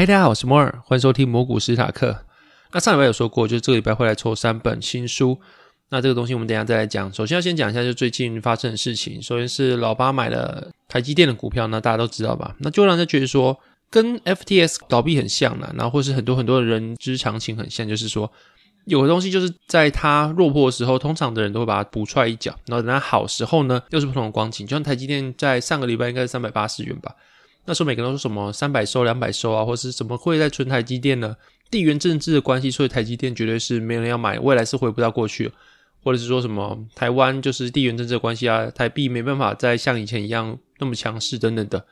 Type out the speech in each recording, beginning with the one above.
嗨，大家好，我是摩尔，欢迎收听魔股史塔克。那上礼拜有说过，就是这个礼拜会来抽三本新书。那这个东西我们等下再来讲。首先要先讲一下，就最近发生的事情。首先是老八买了台积电的股票，那大家都知道吧？那就让人觉得说，跟 FTS 倒闭很像啦，然后或是很多很多的人之常情很像，就是说，有的东西就是在它落魄的时候，通常的人都会把它补出来一脚，然后等它好时候呢，又是不同的光景。就像台积电在上个礼拜应该是三百八十元吧。那时候每个人都说什么三百收、两百收啊，或是怎么会在存台积电呢？地缘政治的关系，所以台积电绝对是没人要买，未来是回不到过去，或者是说什么台湾就是地缘政治的关系啊，台币没办法再像以前一样那么强势等等的。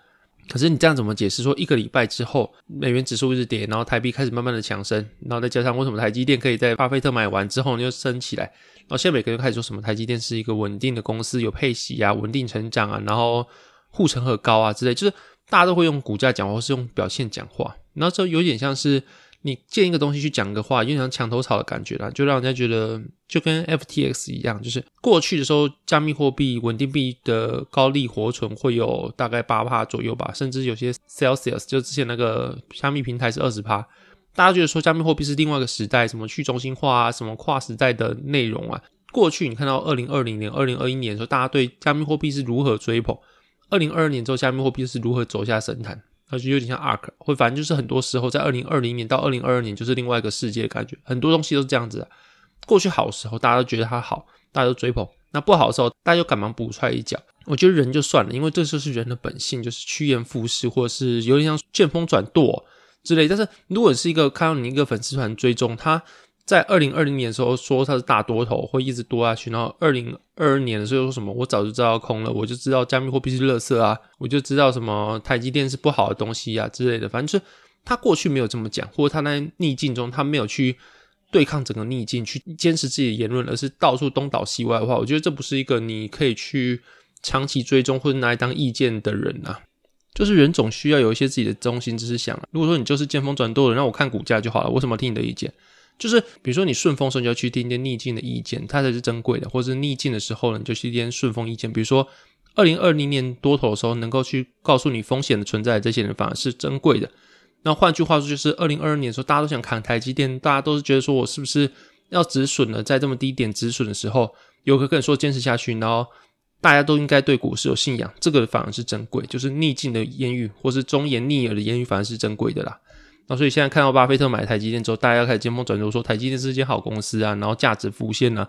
可是你这样怎么解释？说一个礼拜之后，美元指数一直跌，然后台币开始慢慢的强升，然后再加上为什么台积电可以在巴菲特买完之后又升起来，然后现在每个人开始说什么台积电是一个稳定的公司，有配息啊，稳定成长啊，然后护城河高啊之类，就是。大家都会用股价讲话，或是用表现讲话，然后就有点像是你建一个东西去讲个话，有点像墙头草的感觉啦，就让人家觉得就跟 FTX 一样，就是过去的时候，加密货币、稳定币的高利活存会有大概八趴左右吧，甚至有些 Celsius 就之前那个加密平台是二十趴，大家觉得说加密货币是另外一个时代，什么去中心化啊，什么跨时代的内容啊，过去你看到二零二零年、二零二一年的时候，大家对加密货币是如何追捧。二零二二年之后，加密货币是如何走下神坛？它就有点像 ARK，会反正就是很多时候在二零二零年到二零二二年就是另外一个世界的感觉。很多东西都是这样子。过去好时候，大家都觉得它好，大家都追捧；那不好的时候，大家又赶忙补出来一脚。我觉得人就算了，因为这就是人的本性，就是趋炎附势，或者是有点像见风转舵之类。但是如果是一个看到你一个粉丝团追踪他。在二零二零年的时候说它是大多头，会一直多下去。然后二零二二年的时候说什么？我早就知道空了，我就知道加密货币是垃圾啊，我就知道什么台积电是不好的东西啊之类的。反正就是他过去没有这么讲，或者他在逆境中他没有去对抗整个逆境，去坚持自己的言论，而是到处东倒西歪的话，我觉得这不是一个你可以去长期追踪或者拿来当意见的人啊。就是人总需要有一些自己的中心思想。如果说你就是见风转舵的，让我看股价就好了，为什么听你的意见？就是比如说你顺风时候就要去听一点逆境的意见，它才是珍贵的；或者是逆境的时候呢，你就去听顺风意见。比如说二零二零年多头的时候，能够去告诉你风险的存在，这些人反而是珍贵的。那换句话说，就是二零二二年的时候，大家都想砍台积电，大家都是觉得说我是不是要止损了？在这么低点止损的时候，有个跟你说坚持下去，然后大家都应该对股市有信仰，这个反而是珍贵。就是逆境的言语，或是忠言逆耳的言语，反而是珍贵的啦。那所以现在看到巴菲特买台积电之后，大家要开始见风转舵，说台积电是一间好公司啊，然后价值浮现啊。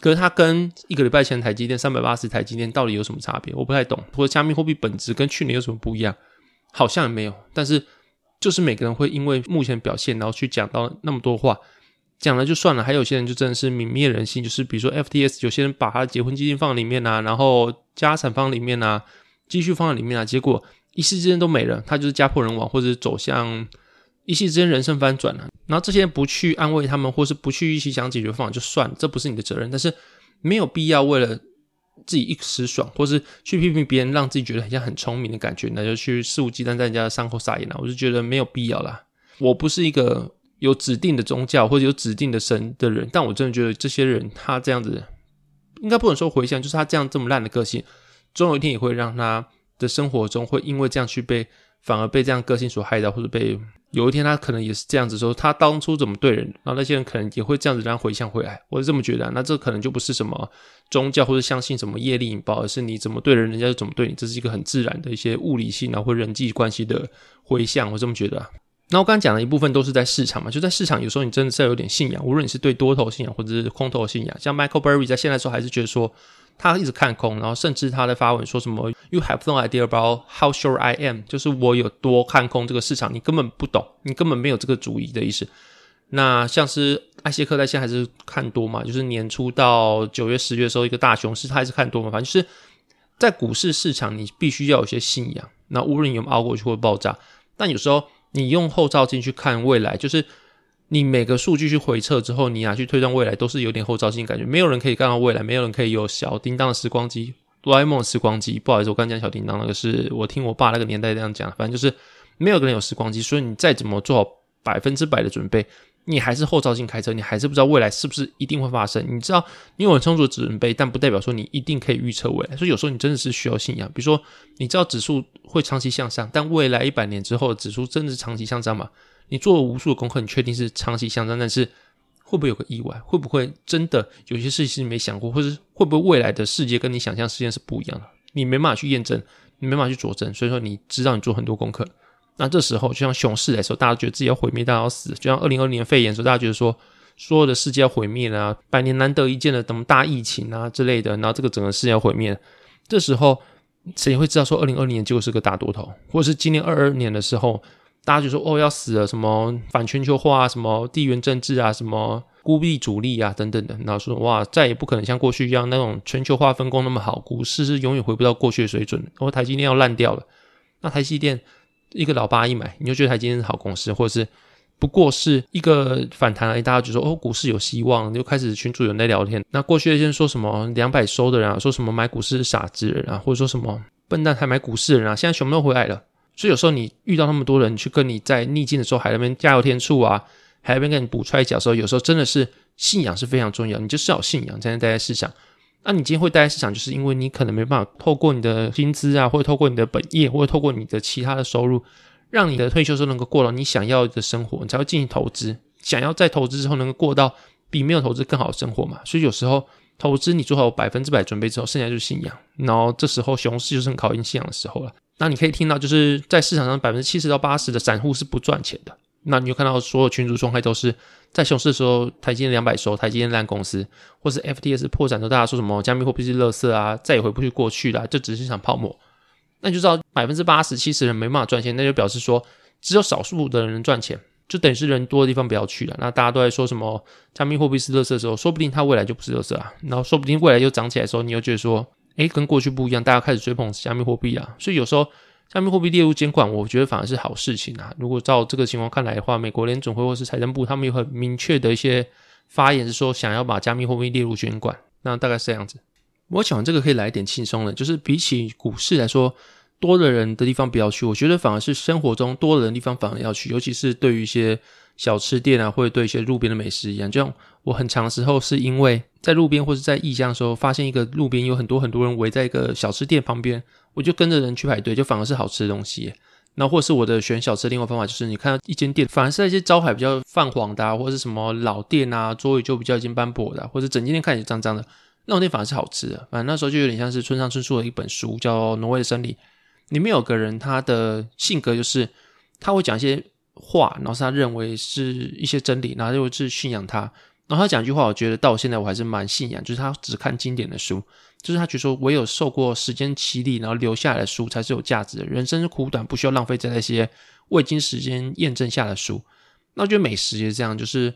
可是它跟一个礼拜前台积电三百八十台积电到底有什么差别？我不太懂。或者加密货币本质跟去年有什么不一样？好像也没有。但是就是每个人会因为目前表现，然后去讲到那么多话，讲了就算了。还有些人就真的是泯灭人性，就是比如说 FTS，有些人把他的结婚基金放里面啊，然后家产放里面啊，继续放在里面啊，结果一时之间都没了，他就是家破人亡，或者走向。一夕之间人生翻转了，然后这些人不去安慰他们，或是不去一起想解决方法就算了，这不是你的责任。但是没有必要为了自己一时爽，或是去批评别人，让自己觉得很像很聪明的感觉，那就去肆无忌惮在人家的伤口撒盐了。我就觉得没有必要啦。我不是一个有指定的宗教或者有指定的神的人，但我真的觉得这些人他这样子，应该不能说回想，就是他这样这么烂的个性，总有一天也会让他的生活中会因为这样去被反而被这样个性所害到，或者被。有一天他可能也是这样子说，他当初怎么对人，然后那些人可能也会这样子让回向回来，我是这么觉得。那这可能就不是什么宗教或者相信什么业力引爆，而是你怎么对人，人家就怎么对你，这是一个很自然的一些物理性啊或人际关系的回向，我这么觉得。那我刚刚讲的一部分都是在市场嘛，就在市场有时候你真的是要有点信仰，无论你是对多头信仰或者是空头信仰，像 Michael Berry 在现在说还是觉得说。他一直看空，然后甚至他在发文说什么 “You have no idea about how sure I am”，就是我有多看空这个市场，你根本不懂，你根本没有这个主意的意思。那像是艾谢克在现在还是看多嘛？就是年初到九月、十月的时候，一个大熊市，他还是看多嘛？反正就是在股市市场，你必须要有些信仰。那无论有没有熬过去或爆炸，但有时候你用后照镜去看未来，就是你每个数据去回测之后，你拿去推断未来，都是有点后照镜感觉。没有人可以看到未来，没有人可以有小叮当的时光机、哆啦 A 梦的时光机。不好意思，我刚讲小叮当那个是我听我爸那个年代这样讲，反正就是没有个人有时光机，所以你再怎么做好百分之百的准备。你还是后照镜开车，你还是不知道未来是不是一定会发生。你知道你有很充足的准备，但不代表说你一定可以预测未来。所以有时候你真的是需要信仰。比如说，你知道指数会长期向上，但未来一百年之后指数真的是长期向上吗？你做了无数的功课，你确定是长期向上，但是会不会有个意外？会不会真的有些事情是没想过，或者会不会未来的世界跟你想象世界是不一样的？你没办法去验证，你没办法去佐证。所以说，你知道你做很多功课。那这时候，就像熊市的时候，大家觉得自己要毁灭，大家要死；就像二零二零年肺炎的时候，大家觉得说所有的世界要毁灭了，百年难得一见的什么大疫情啊之类的，然后这个整个世界要毁灭。这时候谁会知道说二零二零年就是个大多头，或者是今年二二年的时候，大家就说哦要死了，什么反全球化啊，什么地缘政治啊，什么孤立主力啊等等的，然后说哇再也不可能像过去一样那种全球化分工那么好，股市是永远回不到过去的水准，然后台积电要烂掉了，那台积电。一个老八一买，你就觉得台积电是好公司，或者是不过是一个反弹而已。大家就说哦，股市有希望，就开始群主有人在聊天。那过去那些说什么两百收的人啊，说什么买股市是傻子人啊，或者说什么笨蛋才买股市的人啊，现在全部都回来了。所以有时候你遇到那么多人去跟你在逆境的时候还那边加油添醋啊，还那边跟你补踹脚的时候，有时候真的是信仰是非常重要，你就是要有信仰才能待在市场。那你今天会待在市场，就是因为你可能没办法透过你的薪资啊，或者透过你的本业，或者透过你的其他的收入，让你的退休时候能够过到你想要的生活，你才会进行投资。想要在投资之后能够过到比没有投资更好的生活嘛？所以有时候投资你做好百分之百准备之后，剩下就是信仰。然后这时候熊市就是很考验信仰的时候了。那你可以听到，就是在市场上百分之七十到八十的散户是不赚钱的。那你就看到所有群主状态都是在熊市的时候，台积电两百收，台积电烂公司，或是 FTS 破产的时候，大家说什么加密货币是垃圾啊，再也回不去过去了，这只是一场泡沫。那你就知道百分之八十七十人没办法赚钱，那就表示说只有少数的人赚钱，就等于是人多的地方不要去了。那大家都在说什么加密货币是垃圾的时候，说不定它未来就不是垃圾啊，然后说不定未来又涨起来的时候，你又觉得说，哎，跟过去不一样，大家开始追捧加密货币啊，所以有时候。加密货币列入监管，我觉得反而是好事情啊。如果照这个情况看来的话，美国联总会或是财政部，他们有很明确的一些发言，是说想要把加密货币列入监管。那大概是这样子。我想这个可以来一点轻松的，就是比起股市来说，多的人的地方不要去。我觉得反而是生活中多的人地方反而要去，尤其是对于一些小吃店啊，或者对一些路边的美食一样。就像我很长时候是因为在路边或者在异乡的时候，发现一个路边有很多很多人围在一个小吃店旁边。我就跟着人去排队，就反而是好吃的东西。那或是我的选小吃，另外方法就是，你看到一间店，反而是那些招牌比较泛黄的，或者是什么老店啊，桌椅就比较已经斑驳的，或者整间店看起来脏脏的，那种店反而是好吃的。反正那时候就有点像是村上春树的一本书，叫《挪威的森林》，里面有个人，他的性格就是他会讲一些话，然后是他认为是一些真理，然后又是信仰他。然后他讲一句话，我觉得到现在我还是蛮信仰，就是他只看经典的书。就是他觉得说，唯有受过时间洗礼，然后留下来的书才是有价值的。人生苦短，不需要浪费在那些未经时间验证下的书。那我觉得美食也是这样，就是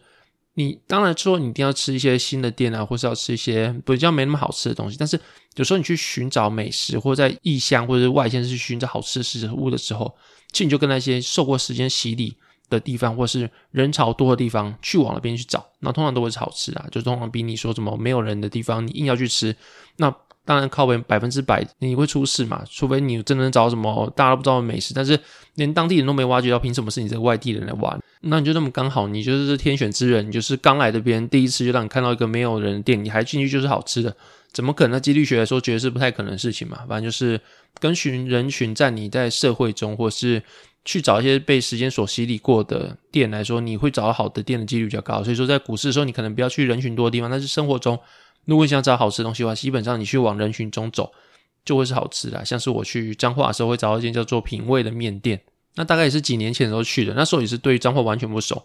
你当然说你一定要吃一些新的店啊，或是要吃一些比较没那么好吃的东西。但是有时候你去寻找美食，或者在异乡或者是外县市寻找好吃的食物的时候，其实你就跟那些受过时间洗礼的地方，或是人潮多的地方去往那边去找，那通常都会是好吃啊。就通常比你说什么没有人的地方，你硬要去吃。那当然靠百百分之百你会出事嘛？除非你真的找什么大家都不知道的美食，但是连当地人都没挖掘到，凭什么是你这个外地人来挖？那你就那么刚好，你就是天选之人，你就是刚来这边第一次就让你看到一个没有人的店，你还进去就是好吃的，怎么可能？那几率学来说，觉得是不太可能的事情嘛。反正就是跟寻人群，在你在社会中，或是去找一些被时间所洗礼过的店来说，你会找到好的店的几率比较高。所以说，在股市的时候，你可能不要去人群多的地方，但是生活中。如果你想找好吃的东西的话，基本上你去往人群中走，就会是好吃的。像是我去彰化的时候，会找到一间叫做品味的面店。那大概也是几年前的时候去的，那时候也是对彰化完全不熟。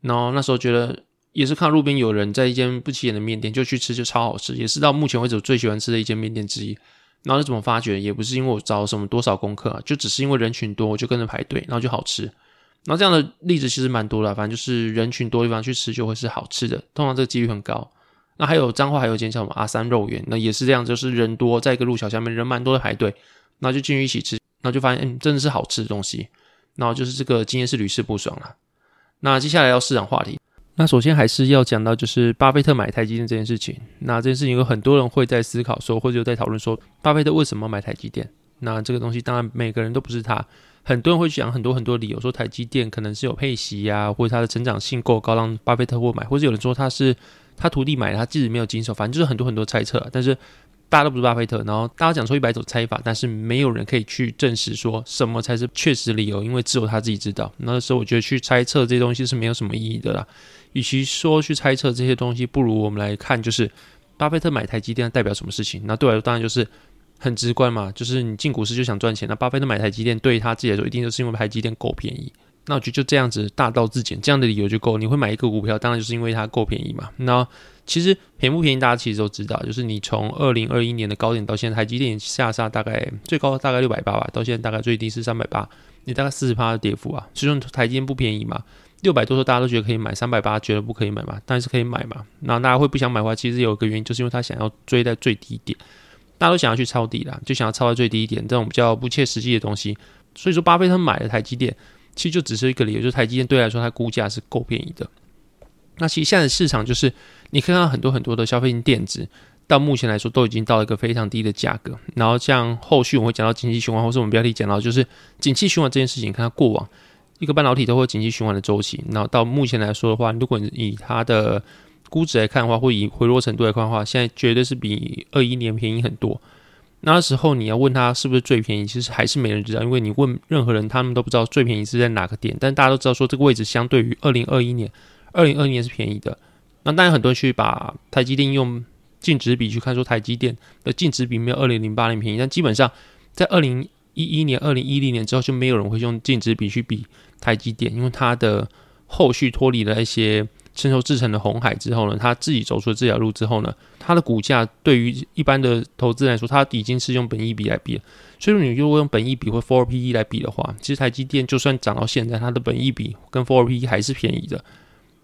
然后那时候觉得也是看路边有人在一间不起眼的面店，就去吃，就超好吃，也是到目前为止我最喜欢吃的一间面店之一。然后是怎么发觉？也不是因为我找什么多少功课啊，就只是因为人群多，我就跟着排队，然后就好吃。然后这样的例子其实蛮多的，反正就是人群多地方去吃就会是好吃的，通常这个几率很高。那还有彰化还有一间叫什么阿三肉圆，那也是这样，就是人多，在一个路桥下面人蛮多的排队，那就进去一起吃，那就发现，嗯，真的是好吃的东西。然后就是这个今天是屡试不爽了。那接下来要市场话题，那首先还是要讲到就是巴菲特买台积电这件事情。那这件事情有很多人会在思考说，或者在讨论说，巴菲特为什么买台积电？那这个东西当然每个人都不是他，很多人会讲很多很多理由，说台积电可能是有配息呀，或者它的成长性够高，让巴菲特会买，或者有人说他是他徒弟买，他自己没有经手，反正就是很多很多猜测。但是大家都不是巴菲特，然后大家讲出一百种猜法，但是没有人可以去证实说什么才是确实理由，因为只有他自己知道。那时候我觉得去猜测这些东西是没有什么意义的啦。与其说去猜测这些东西，不如我们来看，就是巴菲特买台积电代表什么事情？那对我来说，当然就是很直观嘛，就是你进股市就想赚钱。那巴菲特买台积电，对他自己来说，一定就是因为台积电够便宜。那我觉得就这样子大道至简，这样的理由就够。你会买一个股票，当然就是因为它够便宜嘛。那其实便不便宜，大家其实都知道，就是你从二零二一年的高点到现在，台积电下杀大概最高大概六百八吧，到现在大概最低是三百八，你大概四十趴的跌幅啊。所以说台积电不便宜嘛，六百多说大家都觉得可以买，三百八觉得不可以买嘛，但是可以买嘛。那大家会不想买的话，其实有一个原因，就是因为他想要追在最低点，大家都想要去抄底啦，就想要抄到最低点，这种比较不切实际的东西。所以说巴菲特买了台积电。其实就只是一个理由，就是台积电对来说，它估价是够便宜的。那其实现在市场就是，你看到很多很多的消费性电子，到目前来说都已经到了一个非常低的价格。然后像后续我会讲到经济循环，或是我们标题讲到就是景气循环这件事情，看它过往一个半导体都会景气循环的周期。然后到目前来说的话，如果你以它的估值来看的话，或以回落程度来看的话，现在绝对是比二一年便宜很多。那时候你要问他是不是最便宜，其实还是没人知道，因为你问任何人，他们都不知道最便宜是在哪个点。但大家都知道说这个位置相对于二零二一年，二零二一年是便宜的。那当然很多人去把台积电用净值比去看，说台积电的净值比没有二零零八年便宜。但基本上在二零一一年、二零一零年之后，就没有人会用净值比去比台积电，因为它的后续脱离了一些。成熟制成的红海之后呢，他自己走出了这条路之后呢，它的股价对于一般的投资来说，它已经是用本益比来比了。所以你如果用本益比或 Four P E 来比的话，其实台积电就算涨到现在，它的本益比跟 Four P E 还是便宜的。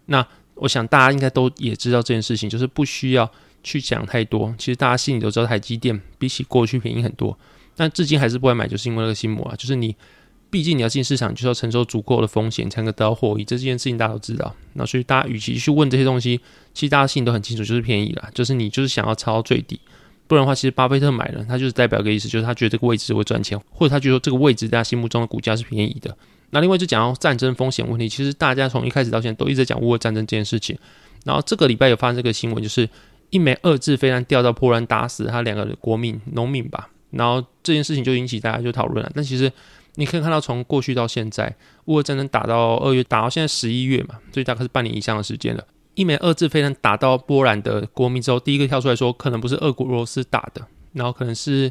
那我想大家应该都也知道这件事情，就是不需要去讲太多。其实大家心里都知道台积电比起过去便宜很多，但至今还是不会买，就是因为那个心魔啊，就是你。毕竟你要进市场，就是要承受足够的风险，才能得到获益。这件事情大家都知道。那所以大家与其去问这些东西，其实大家心里都很清楚，就是便宜了，就是你就是想要抄到最低。不然的话，其实巴菲特买了，他就是代表一个意思，就是他觉得这个位置会赚钱，或者他觉得这个位置在他心目中的股价是便宜的。那另外就讲到战争风险问题，其实大家从一开始到现在都一直在讲乌俄战争这件事情。然后这个礼拜有发生这个新闻，就是一枚二制飞弹掉到波兰，打死他两个国民农民吧。然后这件事情就引起大家就讨论了。但其实。你可以看到，从过去到现在，乌俄战争打到二月，打到现在十一月嘛，所以大概是半年以上的时间了。一枚二制飞弹打到波兰的国民之后，第一个跳出来说，可能不是俄国俄罗斯打的，然后可能是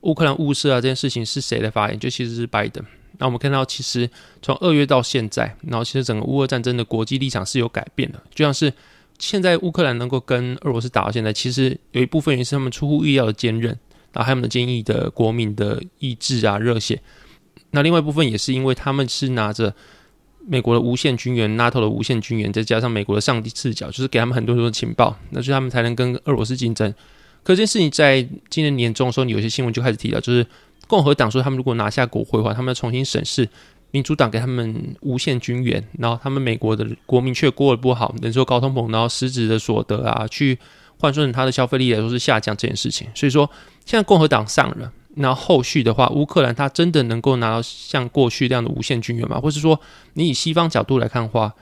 乌克兰误射啊，这件事情是谁的发言？就其实是拜登。那我们看到，其实从二月到现在，然后其实整个乌俄战争的国际立场是有改变的，就像是现在乌克兰能够跟俄罗斯打到现在，其实有一部分原因是他们出乎意料的坚韧，然后还有他们的坚毅的国民的意志啊、热血。那另外一部分也是因为他们是拿着美国的无限军援、NATO 的无限军援，再加上美国的上帝视角，就是给他们很多很多情报，那所以他们才能跟俄罗斯竞争。可这件事情在今年年中的时候，你有些新闻就开始提到，就是共和党说他们如果拿下国会的话，他们要重新审视民主党给他们无限军援，然后他们美国的国民却过得不好，忍受高通膨，然后实质的所得啊，去换算他的消费力来说是下降这件事情。所以说，现在共和党上了。那后续的话，乌克兰它真的能够拿到像过去这样的无限军援吗？或是说，你以西方角度来看的话，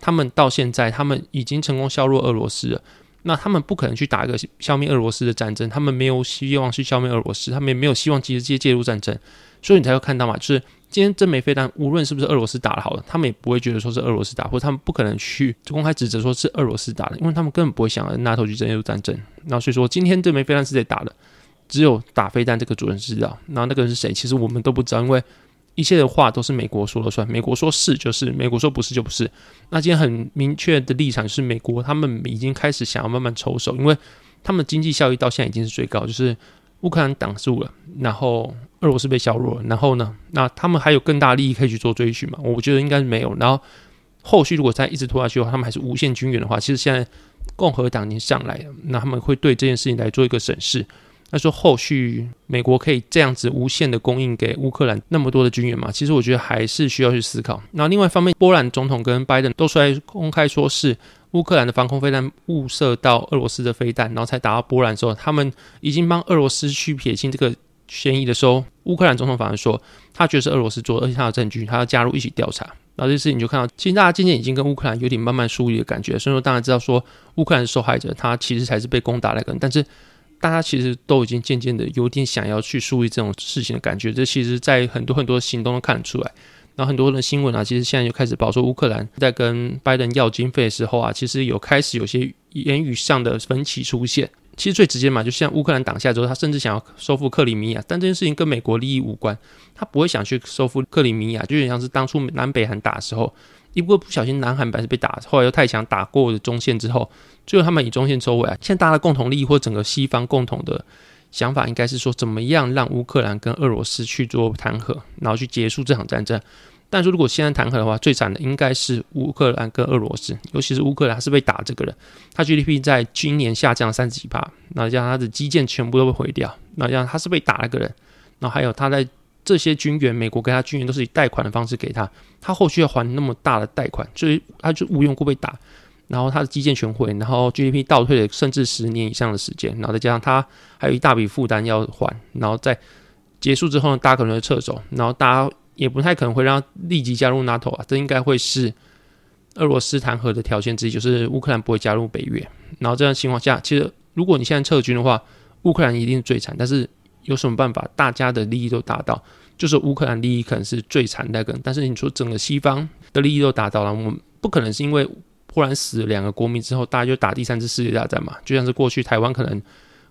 他们到现在他们已经成功削弱俄罗斯了，那他们不可能去打一个消灭俄罗斯的战争，他们没有希望去消灭俄罗斯，他们也没有希望直接介入战争，所以你才会看到嘛，就是今天真没飞弹，无论是不是俄罗斯打的好了，他们也不会觉得说是俄罗斯打，或者他们不可能去公开指责说是俄罗斯打的，因为他们根本不会想要拿头去介入战争。那所以说，今天这枚飞弹是谁打的？只有打飞弹这个主人知道，那那个人是谁？其实我们都不知道，因为一切的话都是美国说了算，美国说是就是，美国说不是就不是。那今天很明确的立场是，美国他们已经开始想要慢慢抽手，因为他们经济效益到现在已经是最高，就是乌克兰挡住了，然后俄罗斯被削弱了，然后呢，那他们还有更大利益可以去做追寻嘛？我觉得应该是没有。然后后续如果再一直拖下去的话，他们还是无限军援的话，其实现在共和党已经上来了，那他们会对这件事情来做一个审视。他说后续美国可以这样子无限的供应给乌克兰那么多的军援嘛？其实我觉得还是需要去思考。那另外一方面，波兰总统跟拜登都出来公开说是乌克兰的防空飞弹误射到俄罗斯的飞弹，然后才打到波兰的时候，他们已经帮俄罗斯去撇清这个嫌疑的时候，乌克兰总统反而说他觉得是俄罗斯做，而且他有证据，他要加入一起调查。然后这事情就看到，其实大家渐渐已经跟乌克兰有点慢慢疏离的感觉。所以说，当然知道说乌克兰是受害者，他其实才是被攻打那个人，但是。大家其实都已经渐渐的有点想要去梳理这种事情的感觉，这其实在很多很多行动都看得出来。然后很多的新闻啊，其实现在就开始爆出乌克兰在跟拜登要经费的时候啊，其实有开始有些言语上的分歧出现。其实最直接嘛，就像乌克兰挡下之后，他甚至想要收复克里米亚，但这件事情跟美国利益无关，他不会想去收复克里米亚，就有点像是当初南北韩打的时候。一波不小心，南韩本来是被打，后来又太强打过了中线之后，最后他们以中线收尾啊。现在大家的共同利益或整个西方共同的想法，应该是说怎么样让乌克兰跟俄罗斯去做谈和，然后去结束这场战争。但是如果现在谈和的话，最惨的应该是乌克兰跟俄罗斯，尤其是乌克兰是被打这个人，他 GDP 在今年下降三十几帕，那这样他的基建全部都被毁掉，那这样他是被打那个人，然后还有他在。这些军援，美国给他军援都是以贷款的方式给他，他后续要还那么大的贷款，所以他就无缘故被打，然后他的基建全毁，然后 GDP 倒退了甚至十年以上的时间，然后再加上他还有一大笔负担要还，然后在结束之后呢，大家可能会撤走，然后大家也不太可能会让立即加入 NATO 啊，这应该会是俄罗斯谈和的条件之一，就是乌克兰不会加入北约，然后这样情况下，其实如果你现在撤军的话，乌克兰一定是最惨，但是。有什么办法？大家的利益都达到，就是乌克兰利益可能是最惨那个，但是你说整个西方的利益都达到了，我们不可能是因为忽然死了两个国民。之后，大家就打第三次世界大战嘛？就像是过去台湾可能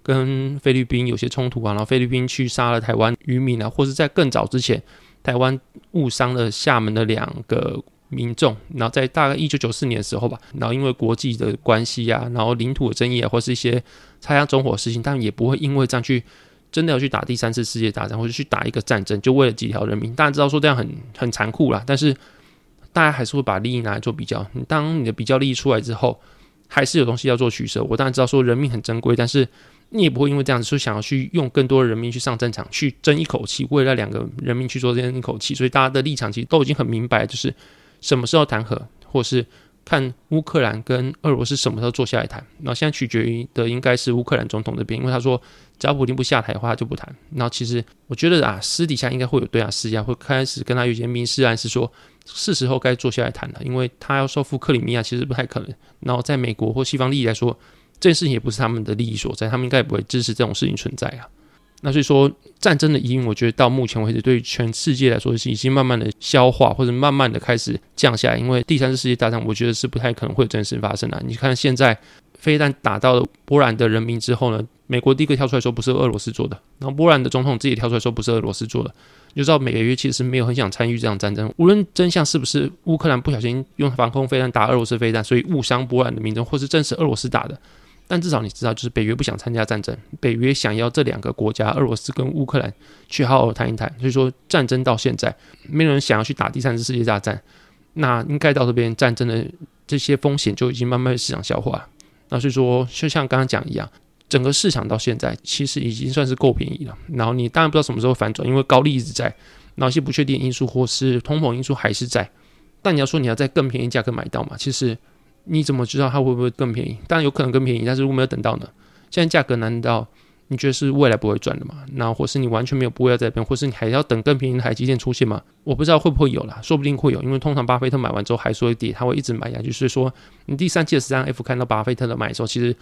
跟菲律宾有些冲突啊，然后菲律宾去杀了台湾渔民啊，或是在更早之前，台湾误伤了厦门的两个民。众，然后在大概一九九四年的时候吧，然后因为国际的关系啊，然后领土的争议啊，或是一些擦枪走火的事情，但也不会因为这样去。真的要去打第三次世界大战，或者去打一个战争，就为了几条人民？大家知道说这样很很残酷啦，但是大家还是会把利益拿来做比较。当你的比较利益出来之后，还是有东西要做取舍。我当然知道说人命很珍贵，但是你也不会因为这样子说想要去用更多人民去上战场，去争一口气，为了两个人民去做这样一口气。所以大家的立场其实都已经很明白，就是什么时候谈和，或是。看乌克兰跟俄罗斯什么时候坐下来谈，然后现在取决于的应该是乌克兰总统这边，因为他说只要普京不下台的话，他就不谈。然后其实我觉得啊，私底下应该会有对他施压，会开始跟他有些明示暗示说是时候该坐下来谈了，因为他要收复克里米亚其实不太可能。然后在美国或西方利益来说，这件事情也不是他们的利益所在，他们应该也不会支持这种事情存在啊。那所以说，战争的阴影，我觉得到目前为止，对于全世界来说是已经慢慢的消化，或者慢慢的开始降下来。因为第三次世界大战，我觉得是不太可能会有真实发生的。你看现在飞弹打到了波兰的人民之后呢，美国第一个跳出来说不是俄罗斯做的，然后波兰的总统自己跳出来说不是俄罗斯做的，你就知道美约其实没有很想参与这场战争。无论真相是不是乌克兰不小心用防空飞弹打俄罗斯飞弹，所以误伤波兰的民众，或是真是俄罗斯打的。但至少你知道，就是北约不想参加战争，北约想要这两个国家，俄罗斯跟乌克兰去好好谈一谈。所以说，战争到现在，没有人想要去打第三次世界大战。那应该到这边，战争的这些风险就已经慢慢市场消化。那所以说，就像刚刚讲一样，整个市场到现在其实已经算是够便宜了。然后你当然不知道什么时候反转，因为高利一直在，然后一些不确定因素或是通膨因素还是在。但你要说你要在更便宜价格买到嘛，其实。你怎么知道它会不会更便宜？当然有可能更便宜，但是如果没有等到呢？现在价格难道你觉得是未来不会赚的吗？那或是你完全没有不会要再变，或是你还要等更便宜的台积电出现吗？我不知道会不会有啦，说不定会有，因为通常巴菲特买完之后还说会跌，他会一直买下去。所以说，你第三季的十三 F 看到巴菲特的买的时候，其实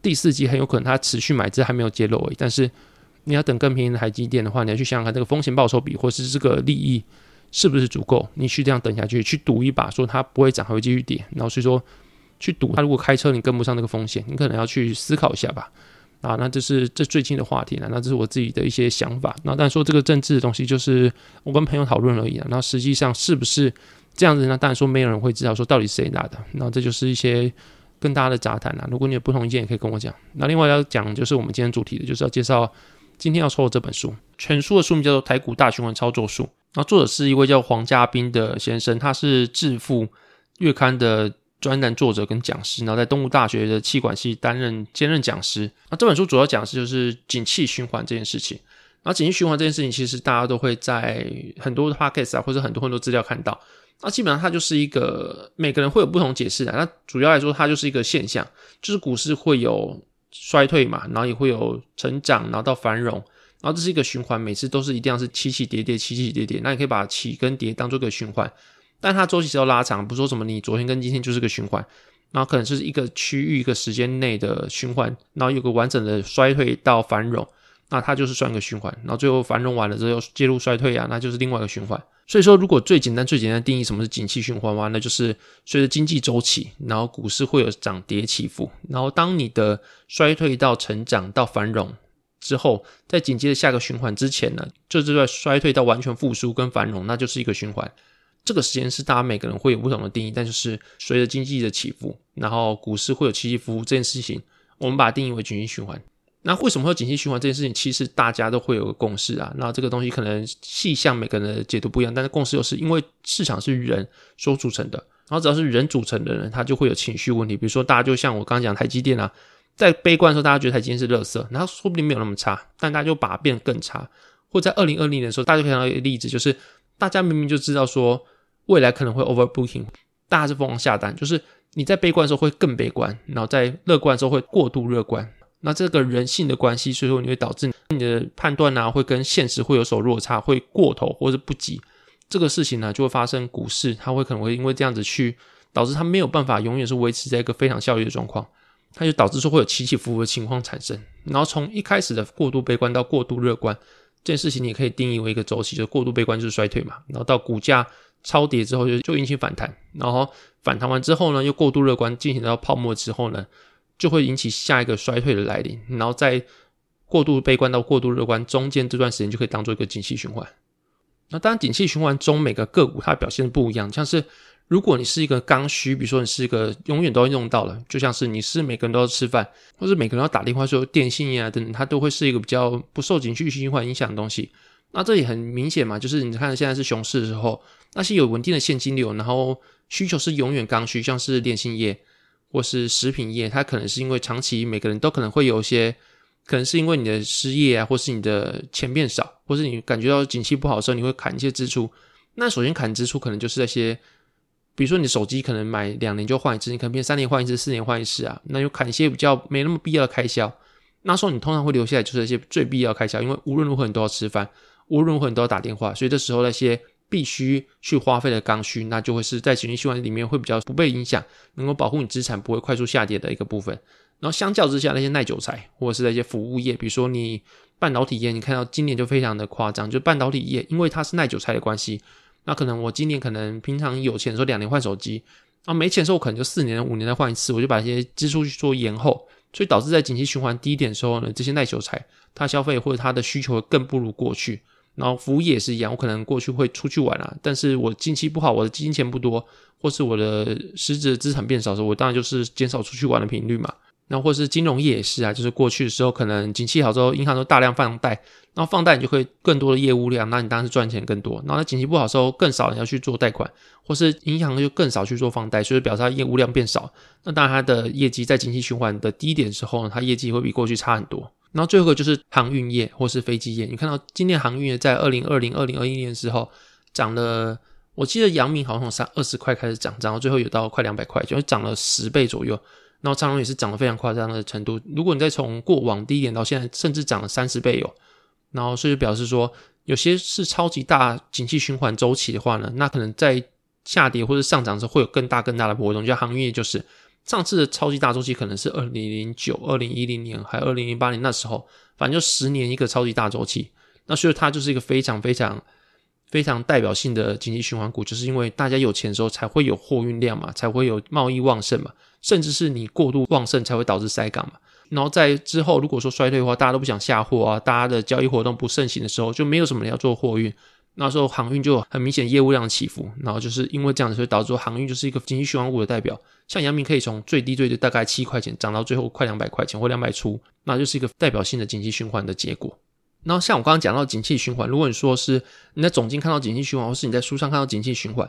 第四季很有可能他持续买，这还没有揭露而已。但是你要等更便宜的台积电的话，你要去想想看这个风险报酬比，或是这个利益是不是足够？你去这样等下去，去赌一把，说它不会涨，还会继续跌。然后所以说。去赌，他如果开车你跟不上那个风险，你可能要去思考一下吧。啊，那这是这最近的话题了，那这是我自己的一些想法。那但说这个政治的东西，就是我跟朋友讨论而已啊。那实际上是不是这样子呢？当然说没有人会知道说到底谁拿的。那这就是一些跟大家的杂谈啊。如果你有不同意见，也可以跟我讲。那另外要讲就是我们今天主题的，就是要介绍今天要抽的这本书，全书的书名叫做《台股大循环操作术》。那作者是一位叫黄家斌的先生，他是致富月刊的。专栏作者跟讲师，然后在东吴大学的气管系担任兼任讲师。那这本书主要讲的是就是景气循环这件事情。那景气循环这件事情，其实大家都会在很多的 podcast 啊，或者很多很多资料看到。那基本上它就是一个每个人会有不同解释的。那主要来说，它就是一个现象，就是股市会有衰退嘛，然后也会有成长，然后到繁荣，然后这是一个循环，每次都是一定要是起起跌跌，起起跌跌。那你可以把起跟跌当做个循环，但它周期是要拉长，不说什么你昨天跟今天就是个循环，然后可能是一个区域一个时间内的循环，然后有个完整的衰退到繁荣。那它就是算一个循环，然后最后繁荣完了之后介入衰退啊，那就是另外一个循环。所以说，如果最简单、最简单的定义什么是景气循环话，那就是随着经济周期，然后股市会有涨跌起伏，然后当你的衰退到成长到繁荣之后，在紧接着下个循环之前呢，就这段衰退到完全复苏跟繁荣，那就是一个循环。这个时间是大家每个人会有不同的定义，但就是随着经济的起伏，然后股市会有起起伏伏这件事情，我们把它定义为景气循环。那为什么会景气循环这件事情？其实大家都会有个共识啊。那这个东西可能细项每个人的解读不一样，但是共识又是因为市场是人所组成的，然后只要是人组成的人，他就会有情绪问题。比如说，大家就像我刚刚讲台积电啊，在悲观的时候，大家觉得台积电是垃圾，然后说不定没有那么差，但大家就把它变得更差。或在二零二零年的时候，大家可以看到一个例子，就是大家明明就知道说未来可能会 overbooking，大家是疯狂下单，就是你在悲观的时候会更悲观，然后在乐观的时候会过度乐观。那这个人性的关系，所以说你会导致你的判断呢，会跟现实会有所落差，会过头或者不及。这个事情呢，就会发生股市，它会可能会因为这样子去导致它没有办法永远是维持在一个非常效率的状况，它就导致说会有起起伏伏的情况产生。然后从一开始的过度悲观到过度乐观，这件事情你可以定义为一个周期，就过度悲观就是衰退嘛。然后到股价超跌之后就就引起反弹，然后反弹完之后呢，又过度乐观进行到泡沫之后呢。就会引起下一个衰退的来临，然后在过度悲观到过度乐观中间这段时间就可以当做一个景气循环。那当然，景气循环中每个个股它表现不一样，像是如果你是一个刚需，比如说你是一个永远都要用到的，就像是你是每个人都要吃饭，或是每个人要打电话说电信业啊等等，它都会是一个比较不受景气循环影响的东西。那这也很明显嘛，就是你看现在是熊市的时候，那些有稳定的现金流，然后需求是永远刚需，像是电信业。或是食品业，它可能是因为长期每个人都可能会有一些，可能是因为你的失业啊，或是你的钱变少，或是你感觉到景气不好的时候，你会砍一些支出。那首先砍支出可能就是那些，比如说你手机可能买两年就换一次，你可能变三年换一次，四年换一次啊，那就砍一些比较没那么必要的开销。那时候你通常会留下来就是那些最必要开销，因为无论如何你都要吃饭，无论如何你都要打电话，所以这时候那些。必须去花费的刚需，那就会是在景气循环里面会比较不被影响，能够保护你资产不会快速下跌的一个部分。然后相较之下，那些耐久材或者是那些服务业，比如说你半导体业，你看到今年就非常的夸张，就半导体业，因为它是耐久材的关系，那可能我今年可能平常有钱的时候两年换手机，啊没钱的时候可能就四年五年再换一次，我就把一些支出去做延后，所以导致在景气循环低点的时候呢，这些耐久材它消费或者它的需求更不如过去。然后服务业也是一样，我可能过去会出去玩啊，但是我近期不好，我的金钱不多，或是我的实质资产变少的时候，我当然就是减少出去玩的频率嘛。那或是金融业也是啊，就是过去的时候可能景气好之后，银行都大量放贷，然后放贷你就会更多的业务量，那你当然是赚钱更多。然后景气不好时候，更少人要去做贷款，或是银行就更少去做放贷，所以表示它业务量变少。那当然它的业绩在景气循环的低点时候呢，它业绩会比过去差很多。然后最后一个就是航运业或是飞机业，你看到今年航运业在二零二零、二零二一年的时候涨了，我记得阳明好像从三二十块开始涨，涨到最后有到快两百块，就涨了十倍左右。然后长荣也是涨得非常夸张的程度。如果你再从过往低点到现在，甚至涨了三十倍有。然后所以表示说，有些是超级大景气循环周期的话呢，那可能在下跌或者上涨时候会有更大更大的波动。就航运业就是。上次的超级大周期可能是二零零九、二零一零年，还二零零八年那时候，反正就十年一个超级大周期。那所以它就是一个非常非常非常代表性的经济循环股，就是因为大家有钱的时候才会有货运量嘛，才会有贸易旺盛嘛，甚至是你过度旺盛才会导致塞港嘛。然后在之后如果说衰退的话，大家都不想下货啊，大家的交易活动不盛行的时候，就没有什么人要做货运。那时候航运就很明显业务量起伏，然后就是因为这样子，所以导致航运就是一个经济循环股的代表。像阳明可以从最低最低大概七块钱涨到最后快两百块钱或两百出，那就是一个代表性的经济循环的结果。然后像我刚刚讲到景气循环，如果你说是你在总经看到景气循环，或是你在书上看到景气循环，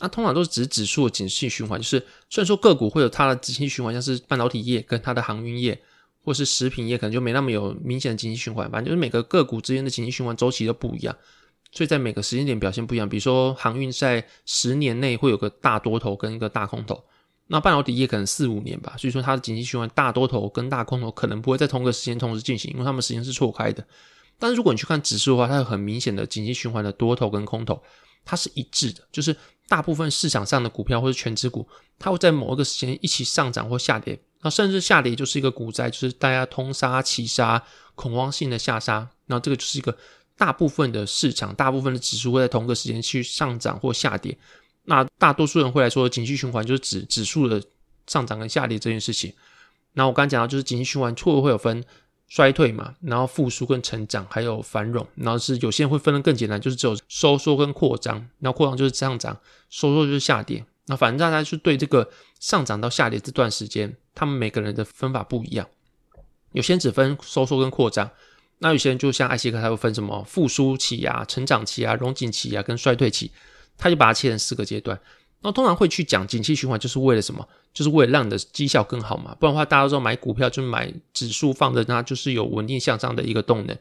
那通常都是指指数的景气循环，就是虽然说个股会有它的景气循环，像是半导体业跟它的航运业，或是食品业，可能就没那么有明显的景气循环。反正就是每个个股之间的景气循环周期都不一样，所以在每个时间点表现不一样。比如说航运在十年内会有个大多头跟一个大空头，那半导体业可能四五年吧。所以说它的景气循环大多头跟大空头可能不会在同个时间同时进行，因为它们时间是错开的。但是如果你去看指数的话，它有很明显的景气循环的多头跟空头，它是一致的，就是大部分市场上的股票或者全指股，它会在某一个时间一起上涨或下跌，那甚至下跌就是一个股灾，就是大家通杀、齐杀、恐慌性的下杀，那这个就是一个大部分的市场、大部分的指数会在同个时间去上涨或下跌。那大多数人会来说，景气循环就是指指数的上涨跟下跌这件事情。那我刚刚讲到，就是景气循环错会有分。衰退嘛，然后复苏跟成长，还有繁荣，然后是有些人会分得更简单，就是只有收缩跟扩张。然后扩张就是上涨，收缩就是下跌。那反正大家就对这个上涨到下跌这段时间，他们每个人的分法不一样。有些人只分收缩跟扩张，那有些人就像艾希克，他会分什么复苏期啊、成长期啊、荣景期啊跟衰退期，他就把它切成四个阶段。那通常会去讲景气循环，就是为了什么？就是为了让你的绩效更好嘛。不然的话，大家都知道买股票就买指数放着，那就是有稳定向上的一个动能。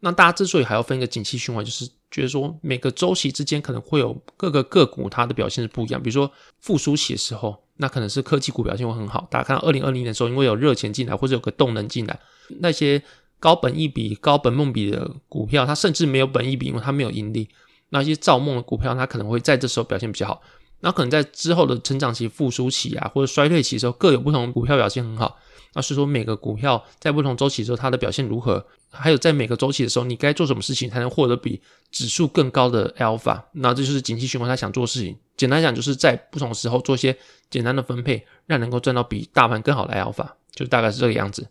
那大家之所以还要分一个景气循环，就是觉得说每个周期之间可能会有各个个股它的表现是不一样。比如说复苏期的时候，那可能是科技股表现会很好。大家看到二零二零年的时候，因为有热钱进来或者有个动能进来，那些高本益比、高本梦比的股票，它甚至没有本益比，因为它没有盈利。那些造梦的股票，它可能会在这时候表现比较好。那可能在之后的成长期、复苏期啊，或者衰退期的时候，各有不同股票表现很好。那是说每个股票在不同周期的时候，它的表现如何？还有在每个周期的时候，你该做什么事情才能获得比指数更高的 alpha？那这就是景气循环他想做的事情。简单讲，就是在不同时候做一些简单的分配，让能够赚到比大盘更好的 alpha，就大概是这个样子。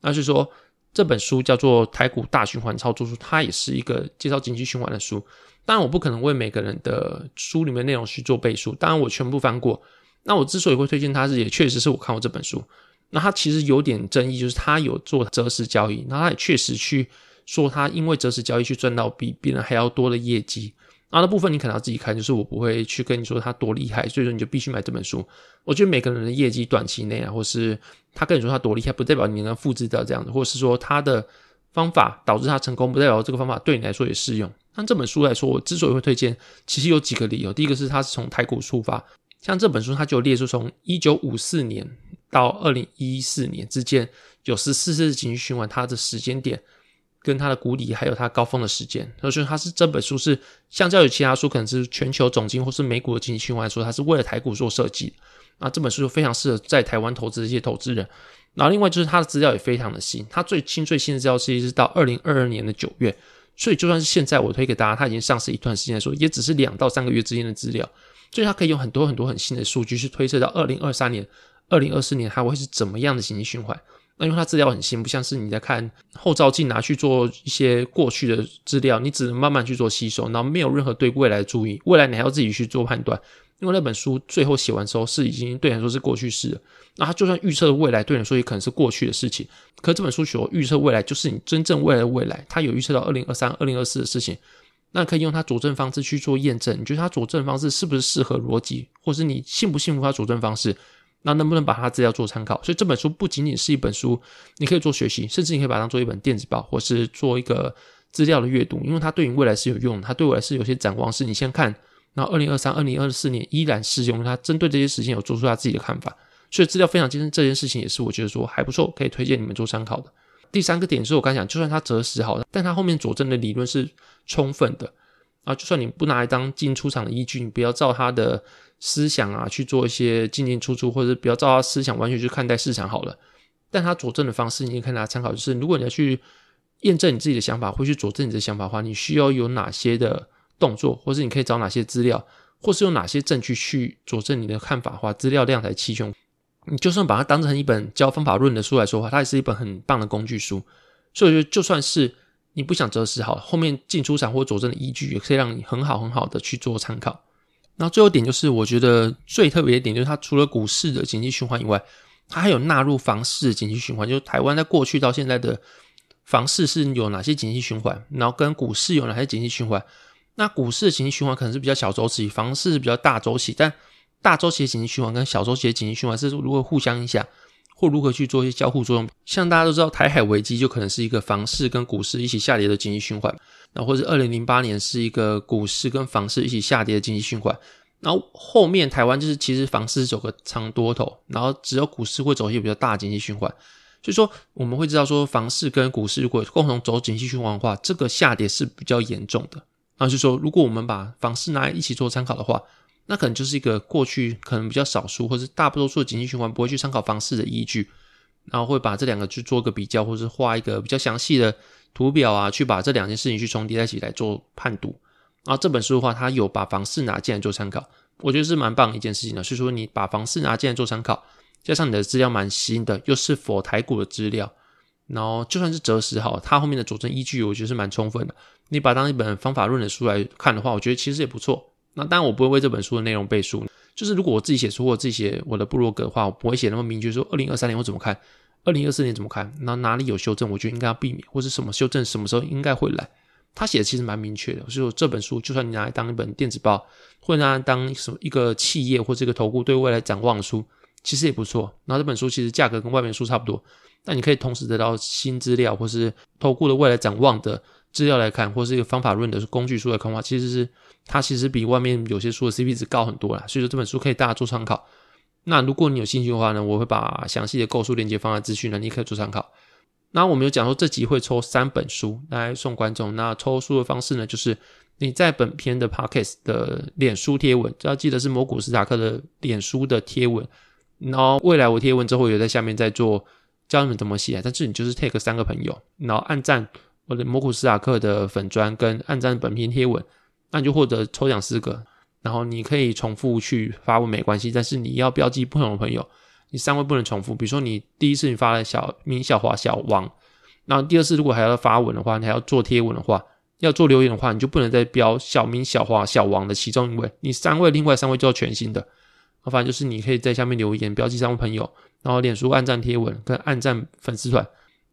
那是说这本书叫做《台股大循环操作书》，它也是一个介绍经济循环的书。当然，我不可能为每个人的书里面内容去做背书。当然，我全部翻过。那我之所以会推荐它，是也确实是我看过这本书。那它其实有点争议，就是它有做择时交易，那它也确实去说它因为择时交易去赚到比别人还要多的业绩。啊那部分你可能要自己看，就是我不会去跟你说他多厉害，所以说你就必须买这本书。我觉得每个人的业绩短期内啊，或是他跟你说他多厉害，不代表你能复制到这样子，或是说他的方法导致他成功，不代表这个方法对你来说也适用。像这本书来说，我之所以会推荐，其实有几个理由。第一个是它是从台股出发，像这本书它就列出从一九五四年到二零一四年之间有十四次情绪循环，它的时间点跟它的谷底还有它高峰的时间。所以它是这本书是相较于其他书，可能是全球总金或是美股的经济循环来说，它是为了台股做设计。那这本书就非常适合在台湾投资的一些投资人。然后另外就是它的资料也非常的新，它最新最新的资料其实是到二零二二年的九月。所以就算是现在我推给大家，它已经上市一段时间来说，也只是两到三个月之间的资料，所以它可以用很多很多很新的数据去推测到二零二三年、二零二四年它会是怎么样的经济循环。那因为它资料很新，不像是你在看后照镜拿去做一些过去的资料，你只能慢慢去做吸收，然后没有任何对未来的注意，未来你还要自己去做判断。因为那本书最后写完之后是已经对你来说是过去式了，那它就算预测的未来对你说也可能是过去的事情。可这本书所预测未来就是你真正未来的未来，它有预测到二零二三、二零二四的事情，那可以用它佐证方式去做验证。你觉得它佐证方式是不是适合逻辑，或是你信不信服它佐证方式？那能不能把它资料做参考？所以这本书不仅仅是一本书，你可以做学习，甚至你可以把它当做一本电子报，或是做一个资料的阅读，因为它对你未来是有用的，它对未来是有些展望，是你先看。那二零二三、二零二四年依然适用，它针对这些时间有做出他自己的看法，所以资料非常精深。这件事情也是我觉得说还不错，可以推荐你们做参考的。第三个点是我刚讲，就算他择时好，但他后面佐证的理论是充分的啊。就算你不拿来当进出场的依据，你不要照他的思想啊去做一些进进出出，或者不要照他思想完全去看待市场好了。但他佐证的方式，你可以拿参考，就是如果你要去验证你自己的想法，或去佐证你的想法的话，你需要有哪些的。动作，或是你可以找哪些资料，或是用哪些证据去佐证你的看法的话，资料量才齐全。你就算把它当成一本教方法论的书来说话，它也是一本很棒的工具书。所以，就就算是你不想择时好，后面进出场或佐证的依据，也可以让你很好很好的去做参考。那最后点就是，我觉得最特别的点就是，它除了股市的经济循环以外，它还有纳入房市的经济循环。就是台湾在过去到现在的房市是有哪些经济循环，然后跟股市有哪些经济循环。那股市的景气循环可能是比较小周期，房市是比较大周期，但大周期的景气循环跟小周期的景气循环是如何互相影响，或如何去做一些交互作用？像大家都知道，台海危机就可能是一个房市跟股市一起下跌的经济循环，那或者二零零八年是一个股市跟房市一起下跌的经济循环，然后后面台湾就是其实房市走个长多头，然后只有股市会走一些比较大的经济循环。所以说我们会知道说，房市跟股市如果共同走景气循环的话，这个下跌是比较严重的。那就说，如果我们把房市拿来一起做参考的话，那可能就是一个过去可能比较少数，或是大多数的经济循环不会去参考房市的依据，然后会把这两个去做个比较，或是画一个比较详细的图表啊，去把这两件事情去重叠在一起来做判读。然后这本书的话，它有把房市拿进来做参考，我觉得是蛮棒的一件事情的。所以说，你把房市拿进来做参考，加上你的资料蛮新的，又是否台股的资料。然后就算是择时好，它后面的佐证依据，我觉得是蛮充分的。你把当一本方法论的书来看的话，我觉得其实也不错。那当然，我不会为这本书的内容背书。就是如果我自己写书，或自己写我的部落格的话，我不会写那么明确说二零二三年我怎么看，二零二四年怎么看，那哪里有修正，我觉得应该要避免，或是什么修正什么时候应该会来。他写的其实蛮明确的。所以说这本书，就算你拿来当一本电子报，或者拿来当什么一个企业或是一个投顾对未来展望的书，其实也不错。那这本书其实价格跟外面书差不多。那你可以同时得到新资料，或是投顾的未来展望的资料来看，或是一个方法论的工具书来看的话，其实是它其实比外面有些书的 CP 值高很多啦。所以说这本书可以大家做参考。那如果你有兴趣的话呢，我会把详细的购书链接放在资讯栏，你可以做参考。那我们有讲说这集会抽三本书来送观众。那抽书的方式呢，就是你在本篇的 Podcast 的脸书贴文，要记得是摩古斯塔克的脸书的贴文。然后未来我贴文之后，有在下面再做。教你们怎么写，但是你就是 take 三个朋友，然后按赞我的摩古斯塔克的粉砖跟按赞本篇贴文，那你就获得抽奖四个，然后你可以重复去发文没关系，但是你要标记不同的朋友，你三位不能重复。比如说你第一次你发了小明、小华、小王，然后第二次如果还要发文的话，你还要做贴文的话，要做留言的话，你就不能再标小明、小华、小王的其中一位，你三位另外三位就要全新的。反正就是你可以在下面留言标记三位朋友。然后脸书暗赞贴文跟暗赞粉丝团，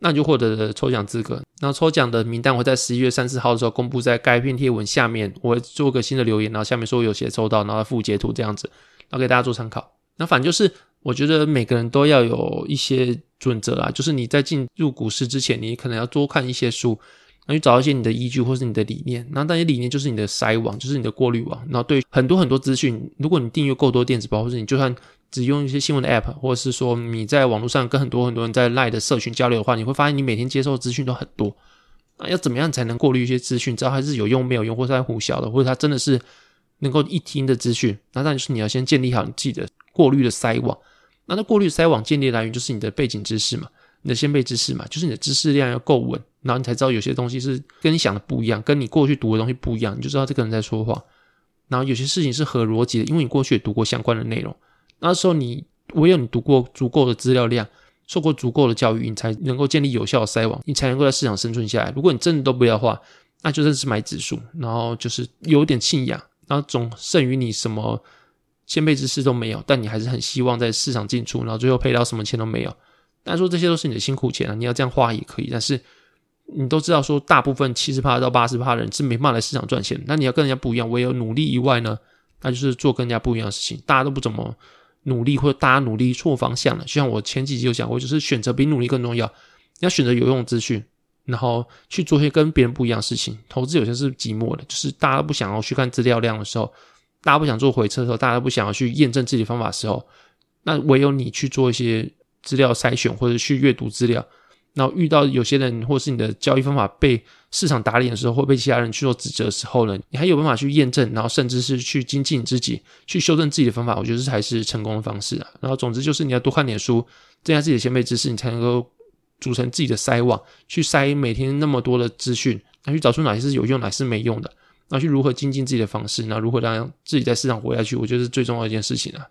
那你就获得了抽奖资格。那抽奖的名单会在十一月三十号的时候公布在该篇贴文下面，我会做个新的留言，然后下面说有写抽到，然后附截图这样子，然后给大家做参考。那反正就是我觉得每个人都要有一些准则啦，就是你在进入股市之前，你可能要多看一些书。然后去找一些你的依据或是你的理念，那那些理念就是你的筛网，就是你的过滤网。然后对很多很多资讯，如果你订阅够多电子报，或者你就算只用一些新闻的 app，或者是说你在网络上跟很多很多人在赖的社群交流的话，你会发现你每天接受资讯都很多。那要怎么样才能过滤一些资讯，知道它是有用没有用，或是在胡晓的，或者它真的是能够一听的资讯？那但是你要先建立好你自己的过滤的筛网。那那过滤筛网建立来源就是你的背景知识嘛。你的先辈知识嘛，就是你的知识量要够稳，然后你才知道有些东西是跟你想的不一样，跟你过去读的东西不一样，你就知道这个人在说谎。然后有些事情是合逻辑的，因为你过去也读过相关的内容。那时候你唯有你读过足够的资料量，受过足够的教育，你才能够建立有效的筛网，你才能够在市场生存下来。如果你真的都不要的话，那就算是买指数，然后就是有点信仰，然后总剩余你什么先辈之事都没有，但你还是很希望在市场进出，然后最后赔到什么钱都没有。但说这些都是你的辛苦钱啊，你要这样花也可以。但是你都知道，说大部分七十趴到八十趴的人是没办法来市场赚钱。那你要跟人家不一样，唯有努力以外呢，那就是做跟人家不一样的事情。大家都不怎么努力，或者大家努力错方向了。就像我前几集有讲过，就是选择比努力更重要。要选择有用的资讯，然后去做一些跟别人不一样的事情。投资有些是寂寞的，就是大家不想要去看资料量的时候，大家不想做回撤的时候，大家不想要去验证自己方法的时候，那唯有你去做一些。资料筛选或者去阅读资料，然后遇到有些人或是你的交易方法被市场打脸的时候，或被其他人去做指责的时候呢，你还有办法去验证，然后甚至是去精进自己，去修正自己的方法，我觉得这才是成功的方式啊。然后总之就是你要多看点书，增加自己的先辈知识，你才能够组成自己的筛网，去筛每天那么多的资讯，那去找出哪些是有用，哪些是没用的，那去如何精进自己的方式，那如何让自己在市场活下去，我觉得是最重要一件事情啊。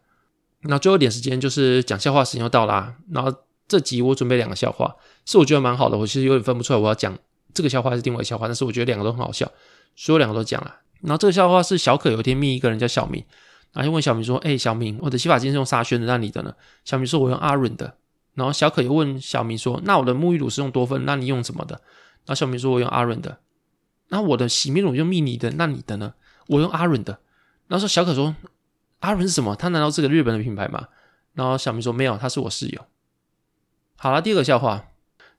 那最后一点时间就是讲笑话时间又到啦。然后这集我准备两个笑话，是我觉得蛮好的。我其实有点分不出来我要讲这个笑话还是另外一个笑话，但是我觉得两个都很好笑，所以两个都讲了。然后这个笑话是小可有一天密一个人叫小明，然后就问小明说：“哎，小明，我的洗发精是用沙宣的，那你的呢？”小明说：“我用阿润的。”然后小可又问小明说：“那我的沐浴乳是用多芬，那你用什么的？”然后小明说：“我用阿润的。”那我的洗面乳用蜜妮的，那你的呢？我用阿润的。然后说小可说阿润是什么？他难道是个日本的品牌吗？然后小明说没有，他是我室友。好了，第二个笑话，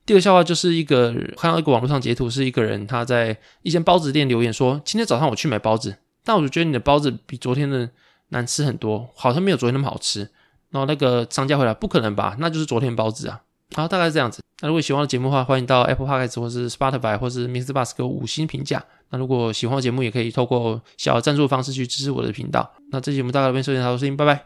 第二个笑话就是一个看到一个网络上截图，是一个人他在一间包子店留言说，今天早上我去买包子，但我就觉得你的包子比昨天的难吃很多，好像没有昨天那么好吃。然后那个商家回来，不可能吧？那就是昨天包子啊。好，大概是这样子。那如果喜欢的节目的话，欢迎到 Apple Podcast 或是 Spotify 或是 Mr. Bus 给我五星评价。那如果喜欢的节目，也可以透过小赞助方式去支持我的频道。那这期节目大概这边收听，好，收听，拜拜。